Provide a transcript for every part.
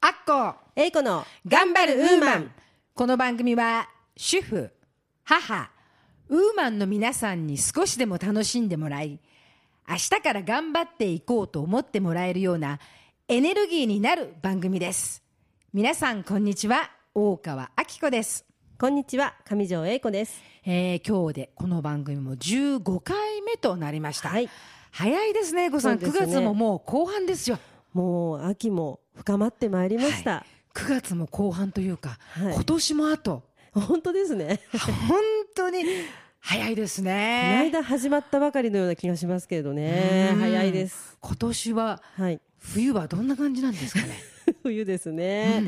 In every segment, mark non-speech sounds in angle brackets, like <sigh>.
アッコ。えいこの頑張るウーマン。この番組は主婦母ウーマンの皆さんに少しでも楽しんでもらい明日から頑張っていこうと思ってもらえるようなエネルギーになる番組です。皆さんこんにちは。大川明子です、こんにちは。上条えいこです。えー今日でこの番組も15回目となりました、はい早いですね、ごさん、9ね月ももう後半ですよ。もう秋も深まってまいりました、9月も後半というか、はい。今年もあと、本当ですね。本当に早いですこのね。間始まったばかりのような気がしますけれどね。うん。早いです。今年は、はい。冬はどんな感じなんですかね。<laughs> 冬ですね、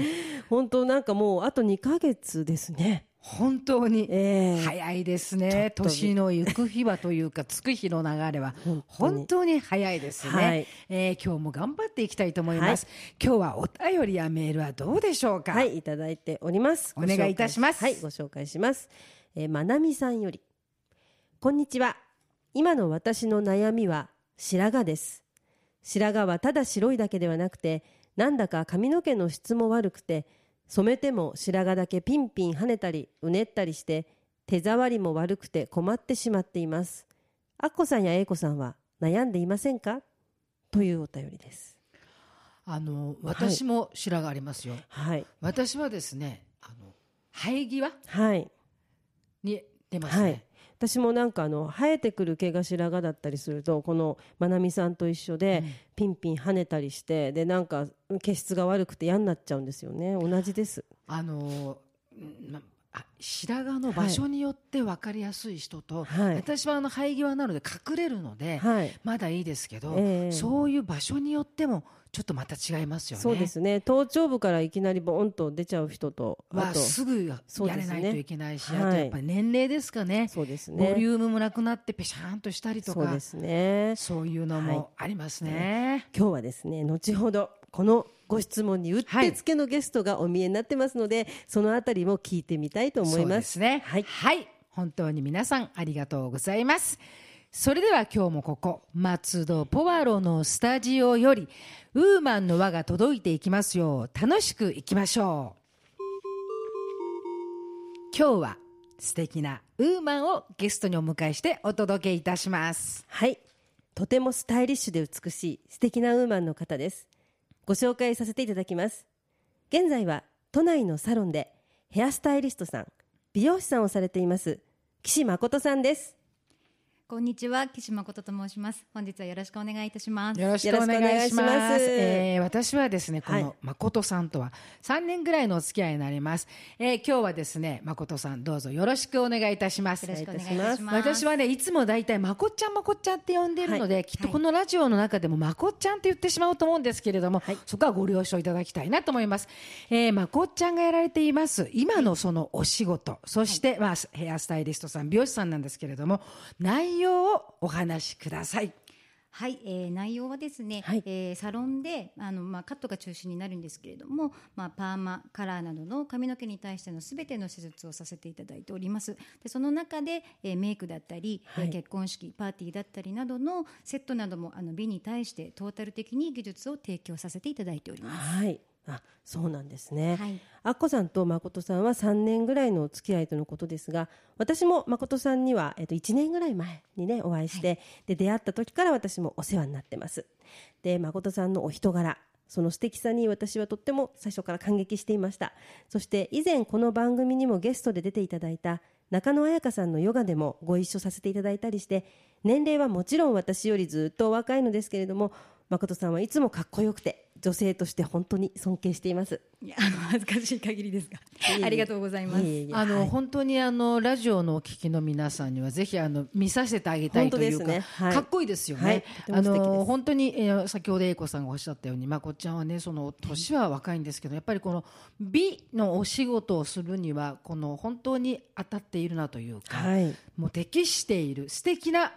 本当なんかもうあと2ヶ月ですね本当に。ええ。早いですね。ちょっと年の行く日はというか、つく日の流れは本当に。早いですね。はい。えー今日も頑張っていきたいと思います。今日はお便りやメールはどうでしょうか？はいいただいております。お願いいたします。はいご紹介します、えー、まなみさんより。こんにちは。今の私の悩みは白髪です。白髪はただ白いだけではなくてなんだか髪の毛の質も悪くて染めても白髪だけピンピン跳ねたりうねったりして手触りも悪くて困ってしまっています。アッコさんやエイコさんは悩んでいませんか？というお便りです。あの、私も白がありますよ。はい。私はですね、あの、生え際はい。に出ますね。はい私もなんかあの生えてくる毛が白髪だったりするとこのまなみさんと一緒でピンピン跳ねたりしてでなんか毛質が悪くて嫌になっちゃうんですよね。同じです。あのー白髪の場所によって分かりやすい人と、はい。私はあの生え際なので隠れるので、はい。まだいいですけど、ええ。そういう場所によってもちょっとまた違いますよね。そうですね。頭頂部からいきなりボーンと出ちゃう人とあはとすぐやれないといけないし、はいあとやっぱり年齢ですかね。そうですボねリュームもなくなってペシャーンとしたりとかそうですね。そういうのはいもありますね。今日はですね後ほどこのご質問にうってつけのゲストがお見えになってますので、そのあたりも聞いてみたいと思いまですすね。はいはい。本当に皆さんありがとうございます。それでは今日もここ、松戸ポワロのスタジオより、ウーマンの輪が届いていきますよう、楽しくいきましょう。今日は素敵なウーマンをゲストにお迎えしてお届けいたします。はい。とてもスタイリッシュで美しい素敵なウーマンの方です。ご紹介させていただきます。現在は都内のサロンでヘアスタイリストさん、美容師さんをされています岸誠さんです。こんにちは、岸誠と申します。本日はよろしくお願いいたします。よろしくお願いします。ますえー私はですね、こはいの誠さんとは3年ぐらいのお付き合いになります。えー今日はですね、誠さんどうぞよろしくお願いいたします。よろしくお願いします。私はね、いつも大体まこっちゃんまこっちゃんって呼んでいるので、きっとこのラジオの中でもまこっちゃんって言ってしまうと思うんですけれども、はいそこはご了承いただきたいなと思います。えー、まこっちゃんがやられています、今のそのお仕事、そして、まあ、ヘアスタイリストさん、美容師さんなんですけれども、内容をお話しください。はい、えー内容はですね、はいえーサロンであの、まあ、カットが中心になるんですけれども、まあ、パーマカラーなどの髪の毛に対してのすべての施術をさせていただいておりますでその中で、えーメイクだったり、はいえー結婚式パーティーだったりなどのセットなどもあの美に対してトータル的に技術を提供させていただいております。はい。あ、そうなんですね。はい。アッコさんと誠さんは3年ぐらいのお付き合いとのことですが私も誠さんには、えっと、1年ぐらい前にねお会いして、で出会った時から私もお世話になってます。で誠さんのお人柄その素敵さに私はとっても最初から感激していました。そして以前この番組にもゲストで出ていただいた中野彩香さんのヨガでもご一緒させていただいたりして年齢はもちろん私よりずっとお若いのですけれども誠さんはいつもかっこよくて女性として本当に尊敬しています。いやあの恥ずかしい限りですが。ありがとうございます。あの、はい。本当にあのラジオのお聞きの皆さんにはぜひあの見させてあげたいというか、ね。はい。かっこいいですよね。はい。あの本当に、えー先ほど英子さんがおっしゃったようにまこっちゃんはねその年は若いんですけどやっぱりこの美のお仕事をするにはこの本当に当たっているなというか、はい。もう適している素敵なはい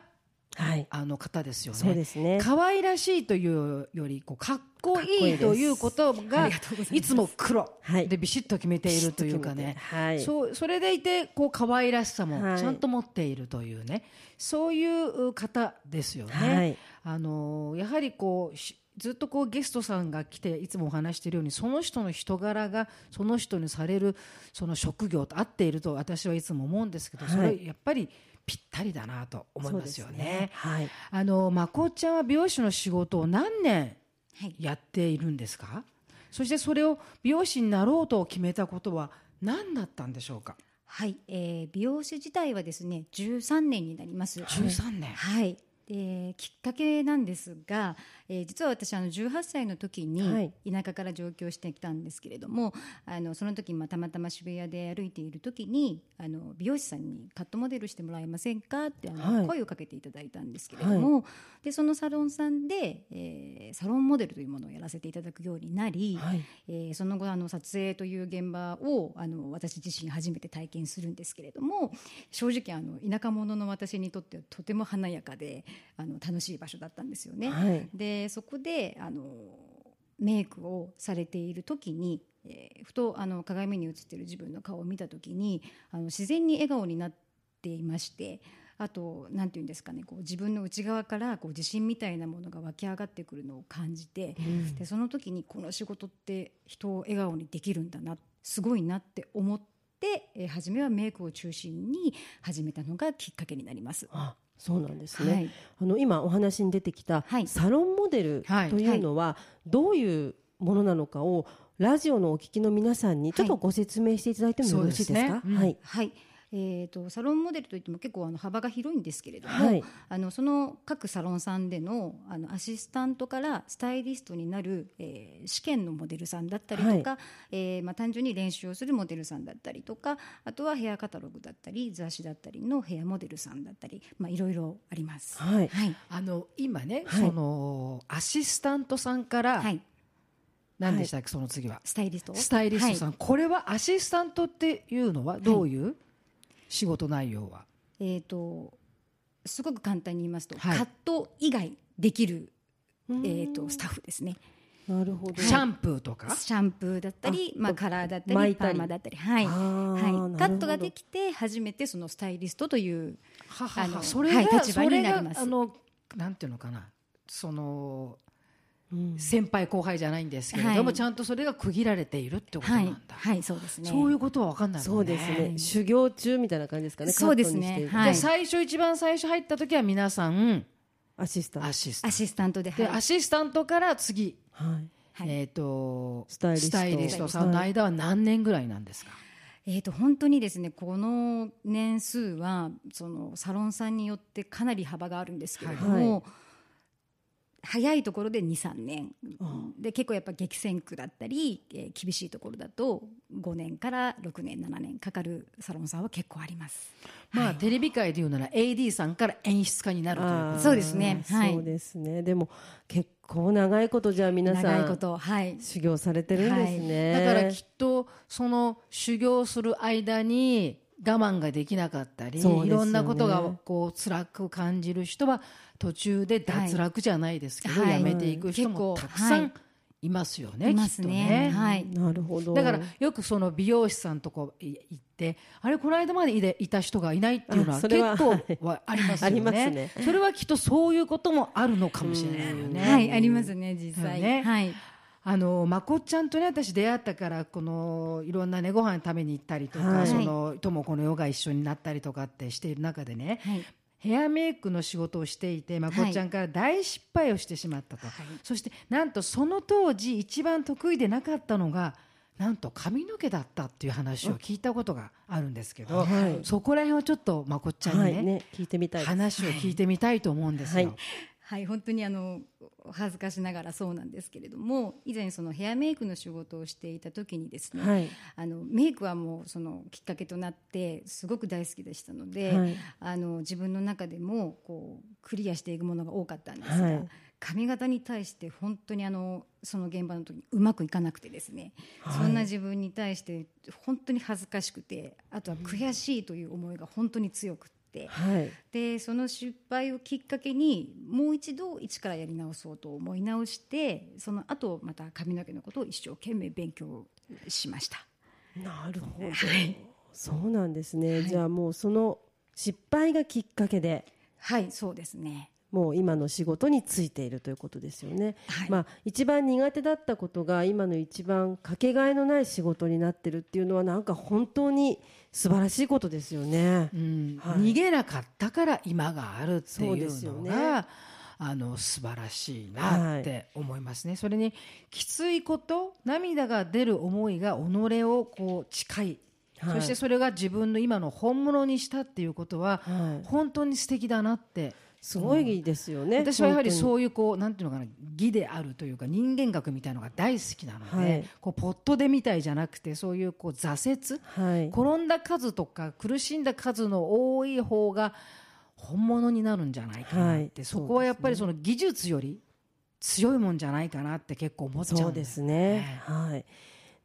あの方ですよね。そうですね。可愛らしいというよりこうかっこいいということがいつも黒はい。でビシッと決めているというかね、はい。そうそれでいてこう可愛らしさもはい。ちゃんと持っているというね、そういう方ですよね。はい。あのやはりこうしずっとこうゲストさんが来ていつもお話しているようにその人の人柄がその人にされるその職業と合っていると私はいつも思うんですけど、そはい。れやっぱりぴったりだなと思いますよね。ですはい。あのまこっちゃんは美容師の仕事を何年はい。やっているんですか？そしてそれを美容師になろうと決めたことは何だったんでしょうか？はい、えー美容師自体はですね13年になります。13年、はい。できっかけなんですが、えー実は私あの18歳の時はい。に田舎から上京してきたんですけれども、あのその時まあたまたま渋谷で歩いている時にあの美容師さんにカットモデルしてもらえませんかってあの、はい。声をかけていただいたんですけれども、でそのサロンさんで、えーサロンモデルというものをやらせていただくようになり、はい。えーその後あの撮影という現場をあの私自身初めて体験するんですけれども正直あの田舎者の私にとってはとても華やかであの楽しい場所だったんですよね。はいでそこであのメイクをされている時に、えーふとあの鏡に映っている自分の顔を見た時にあの自然に笑顔になっていまして。あとなんていうんですかねこう自分の内側からこう自信みたいなものが湧き上がってくるのを感じて、でその時にこの仕事って人を笑顔にできるんだなすごいなって思って、えー初めはメイクを中心に始めたのがきっかけになります。あそうなんですね、はい。あの今お話に出てきたはい。サロンモデルはい。というのはどういうものなのかをラジオのお聞きの皆さんにちょっとはい。ご説明していただいてもよろしいですか？そうですね。うん。はい。はいえー、とサロンモデルといっても結構あの幅が広いんですけれども、はい。あのその各サロンさんでのあのアシスタントからスタイリストになる、えー試験のモデルさんだったりとか、えーまあ、単純に練習をするモデルさんだったりとかあとはヘアカタログだったり雑誌だったりのヘアモデルさんだったり、まあ、いろいろあります。はい。はい。あの今ね、はい。そのアシスタントさんから、はい、何でしたっけ、その次は。スタイリスト？スタイリストさん、はい。これはアシスタントっていうのはどういう？仕事内容は、えー、とすごく簡単に言いますと、はい。カット以外できる、うん。えー、とスタッフですね。なるほど。シャンプーとか？シャンプーだったりあまあ、カラーだったりパーマだったり、はい。はい、カットができて初めてそのスタイリストというははあのはそれが、はい立場それがになります。あのなんていうのかな？そのうん先輩後輩じゃないんですけれども、はい。ちゃんとそれが区切られているってことなはいんだ、はい。そうですね。そういうことは分かんないもそんね。うですね。修行中みたいな感じですかね。そうですね。はい。最初一番最初入った時は皆さんアシスタント。アシスタント。アシスタントでで、はい。アシスタントから次、はい。はい。えっ、とスタイリスト。リスト。さんの間は何年ぐらいなんですか、えー、と本当にですねこの年数はそのサロンさんによってかなり幅があるんですけれども、はい早いところで23年。あで結構やっぱ激戦区だったり、えー厳しいところだと5年から6年7年かかるサロンさんは結構あります。まあ、はい。テレビ界でいうなら AD さんから演出家になるというそうですね。はい。そうですね。でも結構長いことじゃあ皆さん長いことはい。修行されてるんですね、だからきっとその修行する間に我慢ができなかったり、ね。いろんなことがこう辛く感じる人は途中で脱落じゃないですけど、はい。やめていく人も結構たくさんはいいますよね、いますきっとね。はい。なるほど。だからよくその美容師さんとこい行ってあれこの間までいでいた人がいないっていうのは結構はありますよありますね。ねそれはきっとそういうこともあるのかもしれないよね。はい。ありますね実際、ね。はいあのまこっちゃんとね私出会ったからこのいろんなねご飯食べに行ったりとか、はい。そのともこのヨガ一緒になったりとかってしている中でねはい。ヘアメイクの仕事をしていてまこっちゃんから大失敗をしてしまったと、はい。そしてなんとその当時一番得意でなかったのがなんと髪の毛だったっていう話を聞いたことがあるんですけど、はい。そこら辺をちょっとまこっちゃんにね,、聞いてみたい話を聞いてみたいと思うんですよ。はいはい、本当にあのお恥ずかしながらそうなんですけれども以前そのヘアメイクの仕事をしていた時にですね、はい。あのメイクはもうそのきっかけとなってすごく大好きでしたので、はい。あの自分の中でもこうクリアしていくものが多かったんですが、はい。髪型に対して本当にあのその現場の時にうまくいかなくてですね、はい。そんな自分に対して本当に恥ずかしくてあとは悔しいという思いが本当に強くはい。でその失敗をきっかけにもう一度一からやり直そうと思い直してその後また髪の毛のことを一生懸命勉強しました。なるほど、はい。そうなんですね、はい。じゃあもうその失敗がきっかけで。はいそうですねもう今の仕事についているということですよね、はい。まあ、一番苦手だったことが今の一番かけがえのない仕事になってるっていうのはなんか本当に素晴らしいことですよね。う。ん。はい。逃げなかったから今があるっていですよね。うのが、あの素晴らしいなって思いますね、それにきついこと涙が出る思いが己をこう近い、はい。そしてそれが自分の今の本物にしたっていうことは、はい。本当に素敵だなってすごいですよね。私はやはりうそういうこうなんていうのかな義であるというか人間学みたいなのが大好きなので、はいこうポットでみたいじゃなくてそういうこう挫折はい、転んだ数とか苦しんだ数の多い方が本物になるんじゃないかなって、はいそこはやっぱりその技術より強いもんじゃないかなって結構思っちゃうんですね。はい。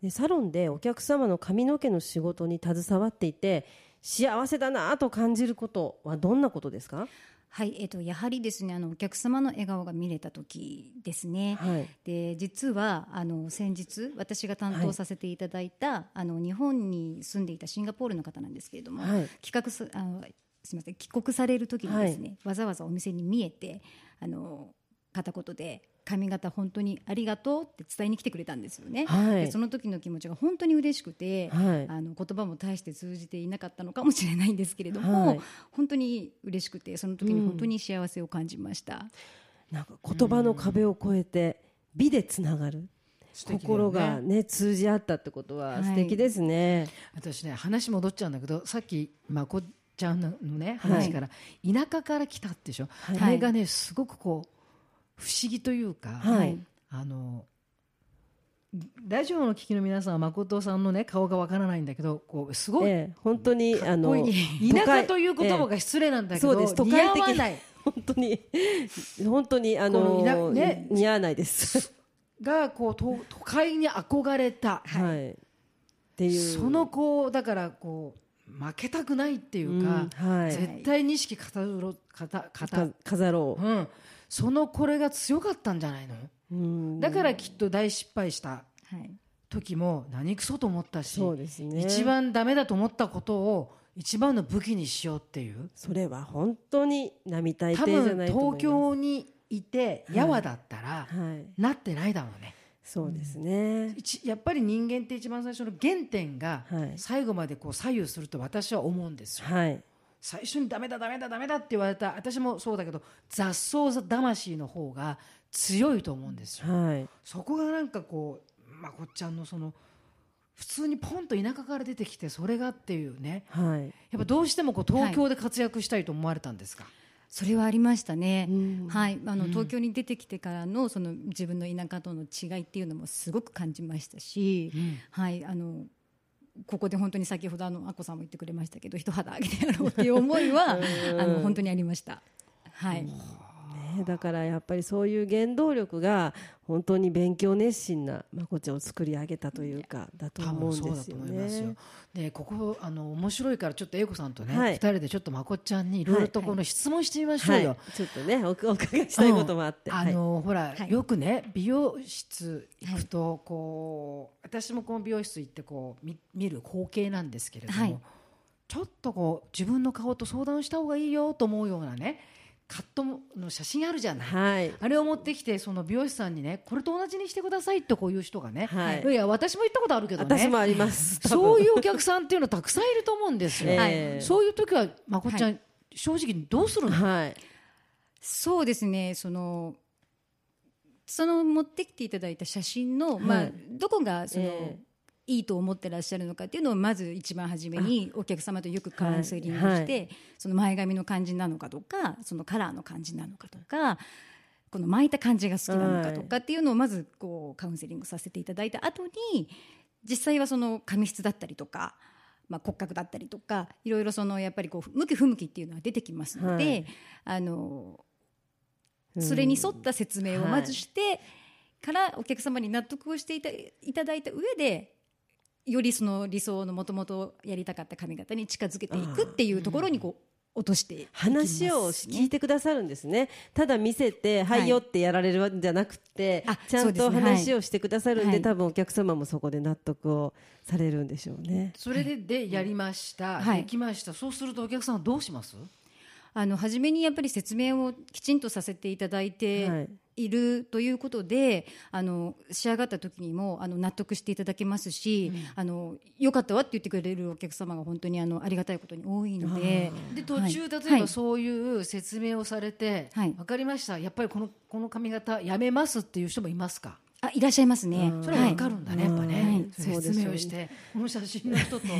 でサロンでお客様の髪の毛の仕事に携わっていて幸せだなと感じることはどんなことですか？はい、えっと、やはりですねあのお客様の笑顔が見れた時ですね。はい。で実はあの先日私が担当させていただいた、あの日本に住んでいたシンガポールの方なんですけれども、はい帰国すあのすみません帰国される時にですね、わざわざお店に見えてあの片言で髪型本当にありがとうって伝えに来てくれたんですよね。はい。でその時の気持ちが本当に嬉しくて、はい。あの言葉も大して通じていなかったのかもしれないんですけれども、はい。本当に嬉しくてその時に本当に幸せを感じました。なんか言葉の壁を越えて美でつながる。心がね通じ合ったってことは素敵ですね。私ね話戻っちゃうんだけどさっきまこちゃんのねはい。話から、田舎から来たってでしょ、い。あれがねすごくこう不思議というか、はい。あのラジオの聞きの皆さんは誠さんのね顔がわからないんだけどこうすごいええ本当にあの <laughs> 田舎という言葉が失礼なんだけど、そうです。都似会的合わない。本当に本当にあこのね似合わないです。がこう都都会に憧れた、はい。っていう。そのこうだからこう負けたくないっていうか、うんはい。絶対に意識語ろ語語か飾ろうん、そのこれが強かったんじゃないの？だからきっと大失敗したはい時も何くそと思ったし、そうですね。一番ダメだと思ったことを一番の武器にしようっていうそれは本当に並大多抵じゃ分ないと思います。東京にいてはいやわだったら、はい。なってないだろうねそうですね。一やっぱり人間って一番最初の原点がはい最後までこう左右すると私は思うんですよ、はい。最初にダメだダメだダメだって言われた私もそうだけど雑草魂の方が強いと思うんですよ。はい。そこがなんかこうまこっちゃんのその普通にポンと田舎から出てきてそれがっていうね。はい。やっぱどうしてもこう東京で活躍したいと思われたんですか、それはありましたね。うん。はい、あの東京に出てきてからのその自分の田舎との違いっていうのもすごく感じましたし、うん。はい、あのここで本当に先ほどあのあこさんも言ってくれましたけど一肌あげてやろうっていう思いは <laughs> あの本当にありました。はい、ね、だからやっぱりそういう原動力が本当に勉強熱心なまこちゃんを作り上げたというかだと多思うんですよね。。でここあの面白いからちょっと英子さんとね、はい。二人でちょっとまこっちゃんにいろいろとこの質問してみましょうよ。はい、ちょっとねおお伺いしたいこともあって、うん。あのほら、はい。よくね美容室行くと、こう私もこの美容室行ってこう見見る光景なんですけれども、はい。ちょっとこう自分の顔と相談した方がいいよと思うようなねカットの写真あるじゃない。はい、あれを持ってきてその美容師さんにねこれと同じにしてくださいってこういう人がね、はい。いや私も言ったことあるけどね。私もあります。<laughs> そういうお客さんっていうのたくさんいると思うんですよ、ええ。そういう時はまこっちゃん、正直にどうするの、はい、そうですね。そのその持ってきていただいた写真の、まあはいどこがその、えいいと思ってらっしゃるのかっていうのをまず一番初めにお客様とよくカウンセリングして、はいその前髪の感じなのかとかそのカラーの感じなのかとかこの巻いた感じが好きなのかとかっていうのをまずこうカウンセリングさせていただいた後に実際はその髪質だったりとか。まあ、骨格だったりとかいろいろそのやっぱりこう向き不向きっていうのは出てきますので、はい。あのうん。それに沿った説明をまずしてからお客様に納得をしていたいただいた上でよりその理想のもともとやりたかった髪型に近づけていくっていうところにこ落としていきますね。話を聞いてくださるんですね。ただ見せて、はいはいよってやられるんじゃなくて、あちゃんと話をしてくださるんで、はい。多分お客様もそこで納得をされるんでしょうね。それででやりました、はい。できました。そうするとお客さんはどうします？あの初めにやっぱり説明をきちんとさせていただいはい。ているということで、あの仕上がった時にもあの納得していただけますし、あの良かったわって言ってくれるお客様が本当にあのありがたいことに多いので。で途中、はい。例えはいばそういう説明をされて、はい。分かりました。やっぱりこのこの髪型やめますっていう人もいますか？あいらっしゃいますね。それは分かるんだね、やっぱね、はい。説そうですよね。明をして。この写真の人と違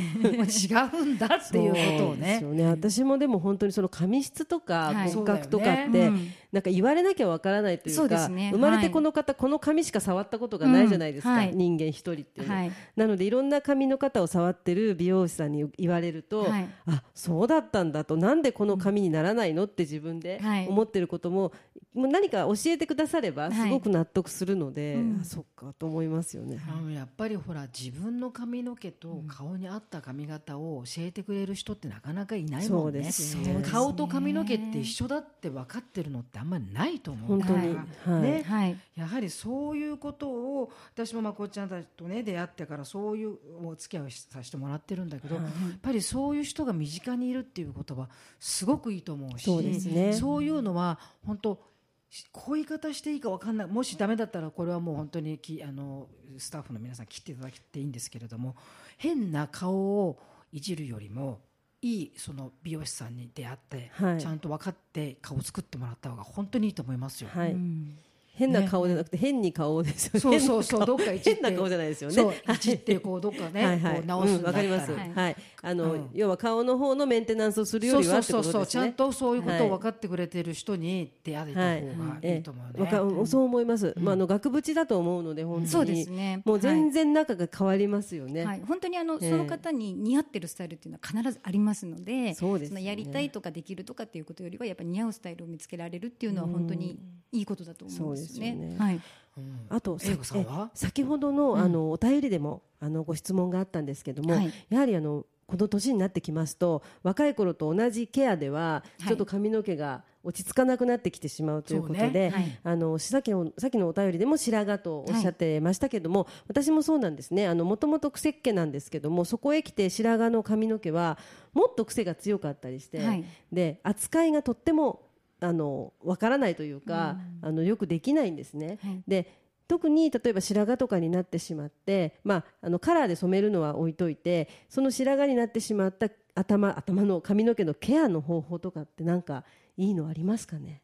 うんだっていうことをそうでねすよね。私もでも本当にその髪質とかはい。骨格とかってなんか言われなきゃわからないといそううか生まれてこの方この髪しか触ったことがないじゃないですかうん。はい。人間一人っていうなのでいろんな髪の方を触ってる美容師さんに言われるとはい。あそうだったんだと。なんでこの髪にならないのって自分ではい。思ってることももう何か教えてくださればはい。すごく納得するので。うんあそっかと思いますよね。あのやっぱりほら自分の髪の毛と顔に合った髪型を教えてくれる人ってなかなかいないもんね。そうですよね。顔と髪の毛って一緒だって分かってるのってあんまりないと思う。本当に。はい。ね。はい。やはりそういうことを私もまこっちゃんたちとね出会ってからそういうお付き合いをさせてもらってるんだけど、やっぱりそういう人が身近にいるっていうことはすごくいいと思うしそうですね。そういうのは本当こういう言い方していいか分かんない。もしダメだったらこれはもう本当にきあのスタッフの皆さん切っていただけていいんですけれども変な顔をいじるよりもいいその美容師さんに出会って、はい。ちゃんと分かって顔を作ってもらった方が本当にいいと思いますよ。はい。うん変な顔じゃなくて変に顔ですよね。そうそうそうどっかいじって。変な顔じゃないですよね。い。じってこうどっかね、こう直すわかります。はい。はい。あの、うん。要は顔の方のメンテナンスをするよりはそうそうそうそうちゃんことそういうことはい。を分かってくれてる人に出会えた方がい。いと思うね。そう思います。まああの額縁だと思うので本当に。そうですね。もう全然中が変わりますよね。はい、本当にあの、ええその方に似合ってるスタイルっていうのは必ずありますのでそうですよね。のやりたいとかできるとかっていうことよりはやっぱり似合うスタイルを見つけられるっていうのは本当にいいことだと思うんで。すですよね。はい、うん。あと先ほどのあのお便りでもあのご質問があったんですけども、はい。やはりあのこの年になってきますと若い頃と同じケアでははい。ちょっと髪の毛が落ち着かなくなってきてしまうということで、ね。はい。あのさっきのさっきのお便りでも白髪とおっしゃってましたけども、私もそうなんですね。あのもともと癖っ気なんですけどもそこへ来て白髪の髪の毛はもっと癖が強かったりして、はい。で扱いがとってもあのわからないというか、あのよくできないんですね。はい。で特に例えば白髪とかになってしまって、まあ、あのカラーで染めるのは置いといてその白髪になってしまった頭頭の髪の毛のケアの方法とかってなんかいいのありますかね？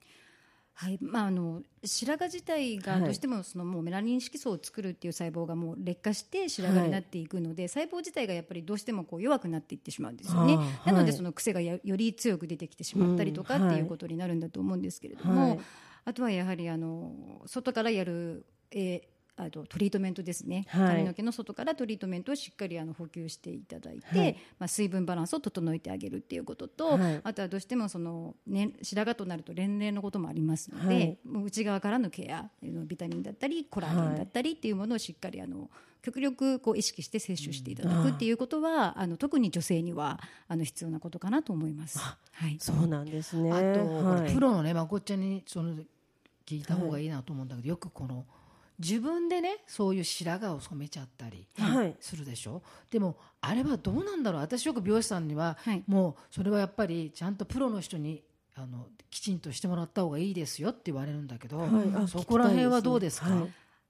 はい。まあ、あの白髪自体がはいどうしてもそのもうメラニン色素を作るっていう細胞がもう劣化して白髪になっていくので、細胞自体がやっぱりどうしてもこう弱くなっていってしまうんですよね。なのでその癖がやより強く出てきてしまったりとかうんっていうことになるんだと思うんですけれども、はい。あとはやはりあの外からやる、えーあとトリートメントですね、はい。髪の毛の外からトリートメントをしっかりあの補給していただいて、はい。まあ、水分バランスを整えてあげるっていうことと、はい。あとはどうしてもその、ね、白髪となると年齢のこともありますので、はい。もう内側からのケアビタミンだったりコラーゲンだったりっていうものをしっかりあの極力こう意識して摂取していただくっていうことは、あの特に女性にはあの必要なことかなと思います。はい、そうなんですね。あと、プロのねまこっちゃんにその聞いた方がいいなと思うんだけど、よくこの自分でねそういう白髪を染めちゃったりはい。するでしょ、でもあれはどうなんだろう？私よく美容師さんには、はい。もうそれはやっぱりちゃんとプロの人にあのきちんとしてもらった方がいいですよって言われるんだけど、はい。あそこら辺はどうですか、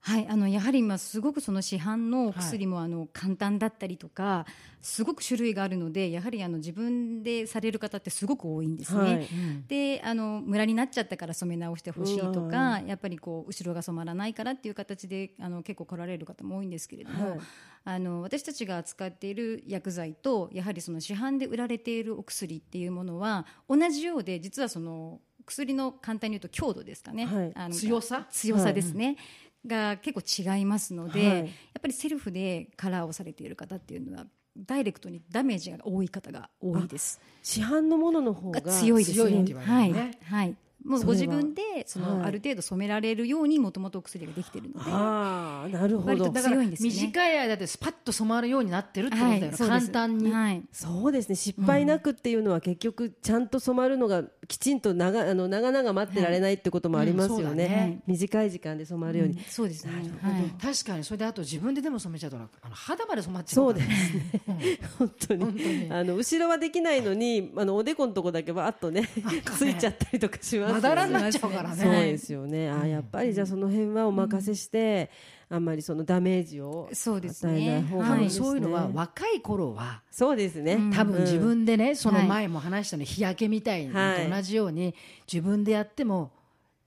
はいはい、あのやはり今すごくその市販のお薬もあの簡単だったりとか、すごく種類があるのでやはりあの自分でされる方ってすごく多いんですね。はい。うん。であのムラになっちゃったから染め直してほしいとうかやっぱりこう後ろが染まらないからっていう形であの結構来られる方も多いんですけれども、はい。あの私たちが扱っている薬剤とやはりその市販で売られているお薬っていうものは同じようで実はその薬の簡単に言うと強度ですかね、はい。あの強さ？強さですね、が結構違いますので、はいやっぱりセルフでカラーをされている方っていうのはダイレクトにダメージが多い方が多いです。市販のものの方がが強いですね。強いって言われるはいはい。もうご自分でその、はいある程度染められるようにもともとお薬ができてるのでああなるほど。だから強いんですよね。短い間でスパッと染まるようになってるってことだよね、そうです。簡単に、はい。そうですね。失敗なくっていうのは結局ちゃんと染まるのがきちんと長あの長々待ってられないってこともありますようんそうだね,、ね短い時間で染まるように、うんそうですね。はい。確かに。それであと自分ででも染めちゃうとあの肌まで染まっちゃそううからですね。<laughs> 本当に。本当に。あの後ろはできないのにあのおでこのとこだけバーっとね <laughs> ついちゃったりとかしますまだらになっちゃうからね。そうですよね、あやっぱりじゃあその辺はお任せして、あんまりそのダメージをそうです与えないね方多分がいいですね、そういうのは若い頃はそうですね、うん。多分自分でね、そのはい前も話したの日焼けみたいにはい。と同じように自分でやっても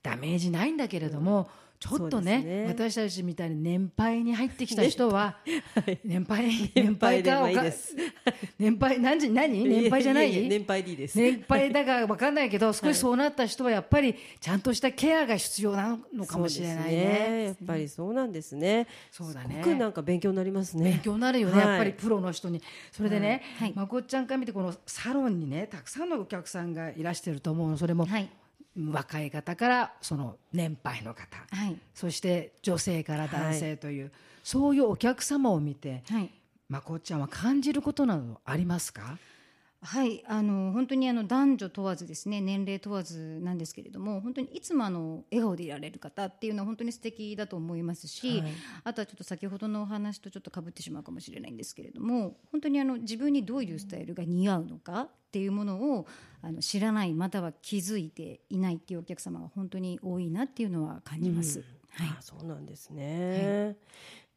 ダメージないんだけれども、ちょっとねね。私たちみたいに年配に入ってきた人は、年配 <laughs> 年年配か年配何時何年配じゃない？ええ年配でいいです、年配だから分かんないけど <laughs> 少しそうなった人はやっぱりちゃんとしたケアが必要なのかもしれないそうですね。やっぱりそうなんですね。そうだね。すごくなんか勉強になりますね。勉強になるよね、はい。やっぱりプロの人に。それでね、はい。まこっちゃんから見てこのサロンにねたくさんのお客さんがいらしてると思うの。それも、はい若い方からその年配の方、はい。そして女性から男性という、そういうお客様を見てはい。まこっちゃんは感じることなどありますか？はい、あの本当にあの男女問わずですね年齢問わずなんですけれども本当にいつもあの笑顔でいられる方っていうのは本当に素敵だと思いますし、はい。あとはちょっと先ほどのお話とちょっとかぶってしまうかもしれないんですけれども本当にあの自分にどういうスタイルが似合うのかっていうものをあの知らないまたは気づいていないっていうお客様が本当に多いなっていうのは感じます。はい。あそうなんですね、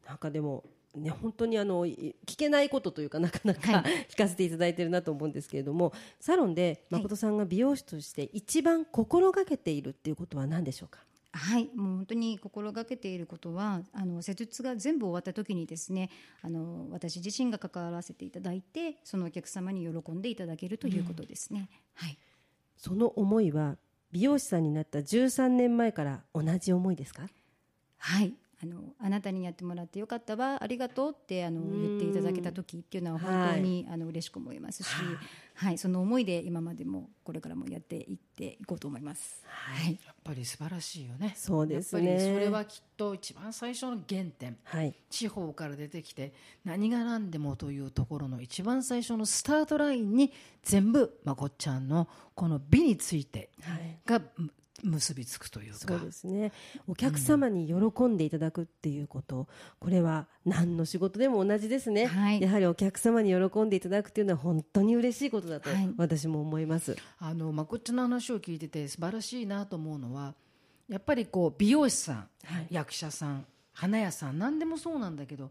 なんかでもね本当にあのい聞けないことというかなかなか、は聞かせていただいてるなと思うんですけれどもサロンで誠さんが美容師として一番心がけているっていうことは何でしょうか？はい、もう本当に心がけていることはあの施術が全部終わった時にですねあの私自身が関わらせていただいてそのお客様に喜んでいただけるということですね。はい。その思いは美容師さんになった13年前から同じ思いですか？はいあのあなたにやってもらってよかったわありがとうってあのうん。言っていただけた時っていうのは本当に、あの嬉しく思いますし、はい、その思いで今までもこれからもやっていっていこうと思います。はい、やっぱり素晴らしいよね。そうですね。やっぱりそれはきっと一番最初の原点。はい。地方から出てきて何が何でもというところの一番最初のスタートラインに全部まこっちゃんのこの美についてはい結びつくというか。そうですね。お客様に喜んでいただくっていうこと、これは何の仕事でも同じですね、はい。やはりお客様に喜んでいただくっていうのは本当に嬉しいことだとはい。私も思います、あのまこっちの話を聞いてて素晴らしいなと思うのはやっぱりこう美容師さん、はい。役者さん花屋さん何でもそうなんだけど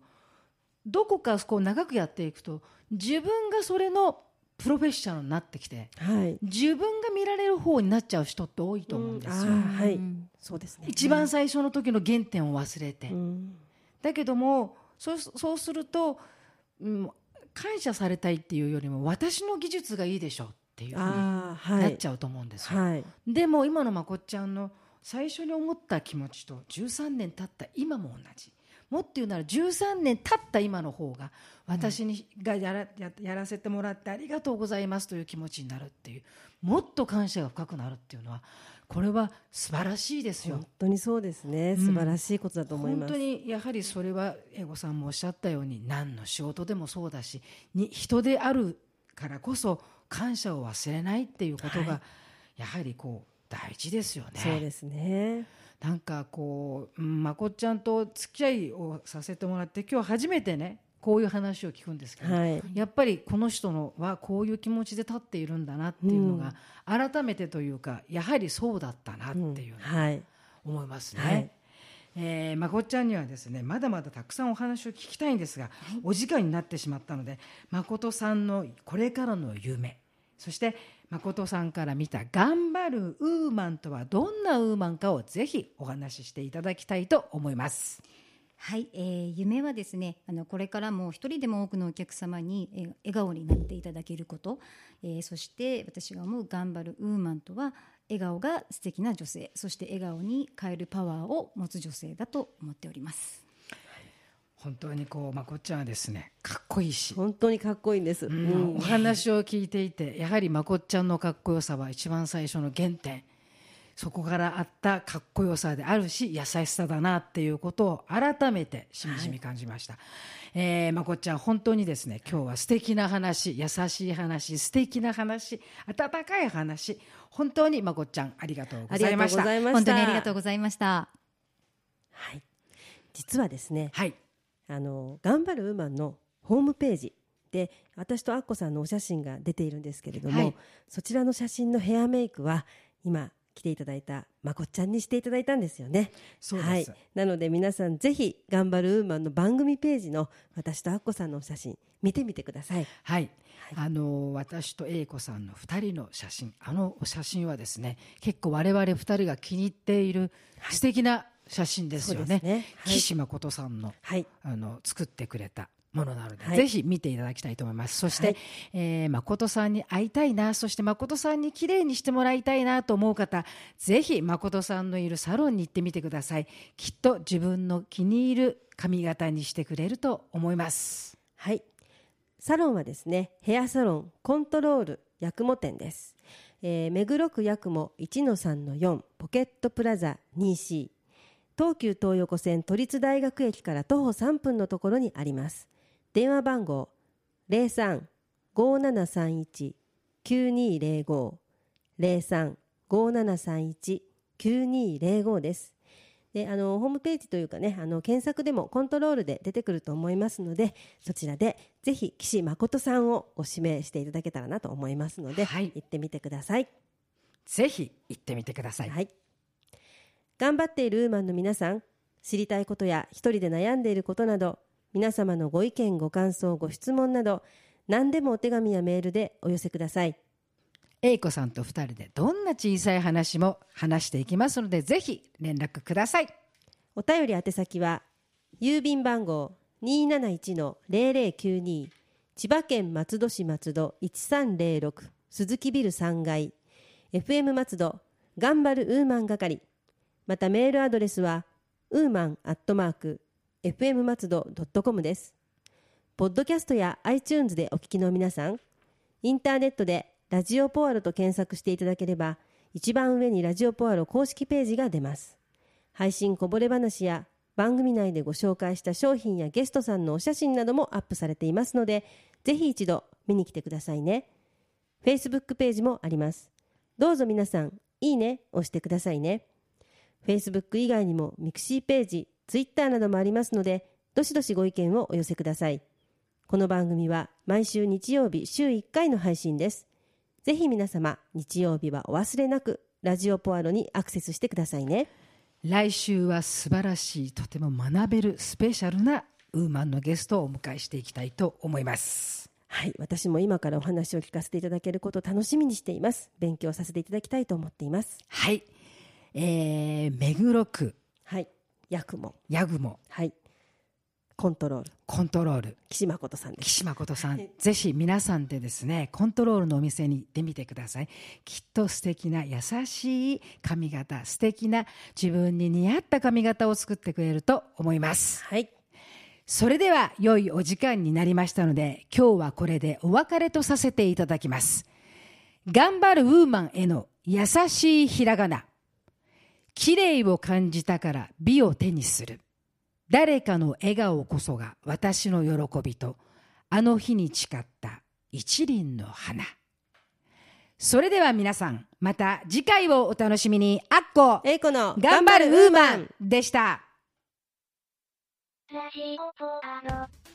どこかこう長くやっていくと自分がそれのプロフェッショナルになってきてはい。自分が見られる方になっちゃう人って多いと思うんですよ。あーはい、うん。そうですね。一番最初の時の原点を忘れて、うん。だけどもそうそうすると、うん、感謝されたいっていうよりも私の技術がいいでしょっていうふうにない。っちゃうと思うんですよ。はい。でも今のまこっちゃんの最初に思った気持ちと13年経った今も同じもっと言うなら13年経った今の方が私にがやらややらせてもらってありがとうございますという気持ちになるっていうもっと感謝が深くなるっていうのはこれは素晴らしいですよ。本。当にそうですね。素晴らしいことだと思います、本当にやはりそれは英語さんもおっしゃったように何の仕事でもそうだしに人であるからこそ感謝を忘れないっていうことがやはりこう大事ですよね。そうですねなんかこううんまこっちゃんと付き合いをさせてもらって今日初めてねこういう話を聞くんですけど、はい。やっぱりこの人のはこういう気持ちで立っているんだなっていうのが、改めてというかやはりそうだったなっていうのをはい。思いますね。はい。えーまこっちゃんにはですねまだまだたくさんお話を聞きたいんですが、お時間になってしまったので誠さんのこれからの夢そして誠さんから見た頑張るウーマンとはどんなウーマンかをぜひお話ししていただきたいと思います。はい、えー夢はですねあのこれからも一人でも多くのお客様に、笑顔になっていただけること、えーそして私が思う頑張るウーマンとは笑顔が素敵な女性そして笑顔に変えるパワーを持つ女性だと思っております。本当にこうまこっちゃんはですねかっこいいし、本当にかっこいいんです、ううん。んお話を聞いていてやはりまこっちゃんのかっこよさは一番最初の原点。そこからあったかっこよさであるし優しさだなっていうことを改めてしみじみ感じました、えーまこっちゃん本当にですね今日は素敵な話優しい話素敵な話温かい話本当にまこっちゃんありがとうございました。ありがとうございました。本当にありがとうございました。はい、実はですねはいあの頑張るウーマンのホームページで私とアッコさんのお写真が出ているんですけれども、はい。そちらの写真のヘアメイクは今来ていただいたまこっちゃんにしていただいたんですよね。そうです。はい、なので皆さんぜひ頑張るウーマンの番組ページの私とアッコさんのお写真見てみてください。はい、あの私と英子さんの2人の写真あの写真はですね結構我々2人が気に入っている素敵な写真ですよね,、ね。はい。岸誠さんのはい、あの作ってくれたものなので、はい。ぜひ見ていただきたいと思います。そして、はいえー誠さんに会いたいなそして誠さんに綺麗にしてもらいたいなと思う方ぜひ誠さんのいるサロンに行ってみてください。きっと自分の気に入る髪型にしてくれると思います。はい。サロンはですね、ヘアサロンコントロール八雲店です。えー目黒区八雲1-3-4ポケットプラザ 2C 東急東横線都立大学駅から徒歩3分のところにあります。電話番号03-5731-9205 03-5731-9205です。であのホームページというかねあの検索でもコントロールで出てくると思いますのでそちらでぜひ岸誠さんをご指名していただけたらなと思いますので、はい行ってみてください。ぜひ行ってみてください、はい、頑張っているウーマンの皆さん知りたいことや一人で悩んでいることなど皆様のご意見ご感想ご質問など何でもお手紙やメールでお寄せください。英子さんと2人でどんな小さい話も話していきますのでぜひ連絡くださいお便り宛先は郵便番号271-0092千葉県松戸市松戸1306鈴木ビル3階 FM 松戸頑張るウーマン係またメールアドレスはウーマンアットマーク FM 松戸 .com です。ポッドキャストや iTunes でお聞きの皆さんインターネットでラジオポアロと検索していただければ一番上にラジオポアロ公式ページが出ます。配信こぼれ話や番組内でご紹介した商品やゲストさんのお写真などもアップされていますのでぜひ一度見に来てくださいね。Facebook ページもあります。どうぞ皆さんいいね押してくださいね。Facebook 以外にもミクシーページ Twitter などもありますのでどしどしご意見をお寄せください。この番組は毎週日曜日週1回の配信です。ぜひ皆様日曜日はお忘れなくラジオポアロにアクセスしてくださいね。来週は素晴らしいとても学べるスペシャルなウーマンのゲストをお迎えしていきたいと思います。はい、私も今からお話を聞かせていただけることを楽しみにしています。勉強させていただきたいと思っています。はい、えー、目黒区。はい、ヤクモ、ヤグモはい、コントロール、コントロール。岸誠さんです。岸誠さん、ぜひ皆さんでですねコントロールのお店に行ってみてください。きっと素敵な優しい髪型素敵な自分に似合った髪型を作ってくれると思います。はい、それでは良いお時間になりましたので今日はこれでお別れとさせていただきます。頑張るウーマンへの優しいひらがな綺麗を感じたから美を手にする。誰かの笑顔こそが私の喜びとあの日に誓った一輪の花。それでは皆さんまた次回をお楽しみに。あっこえいこの頑張るウーマンでした。ラジオポアロ。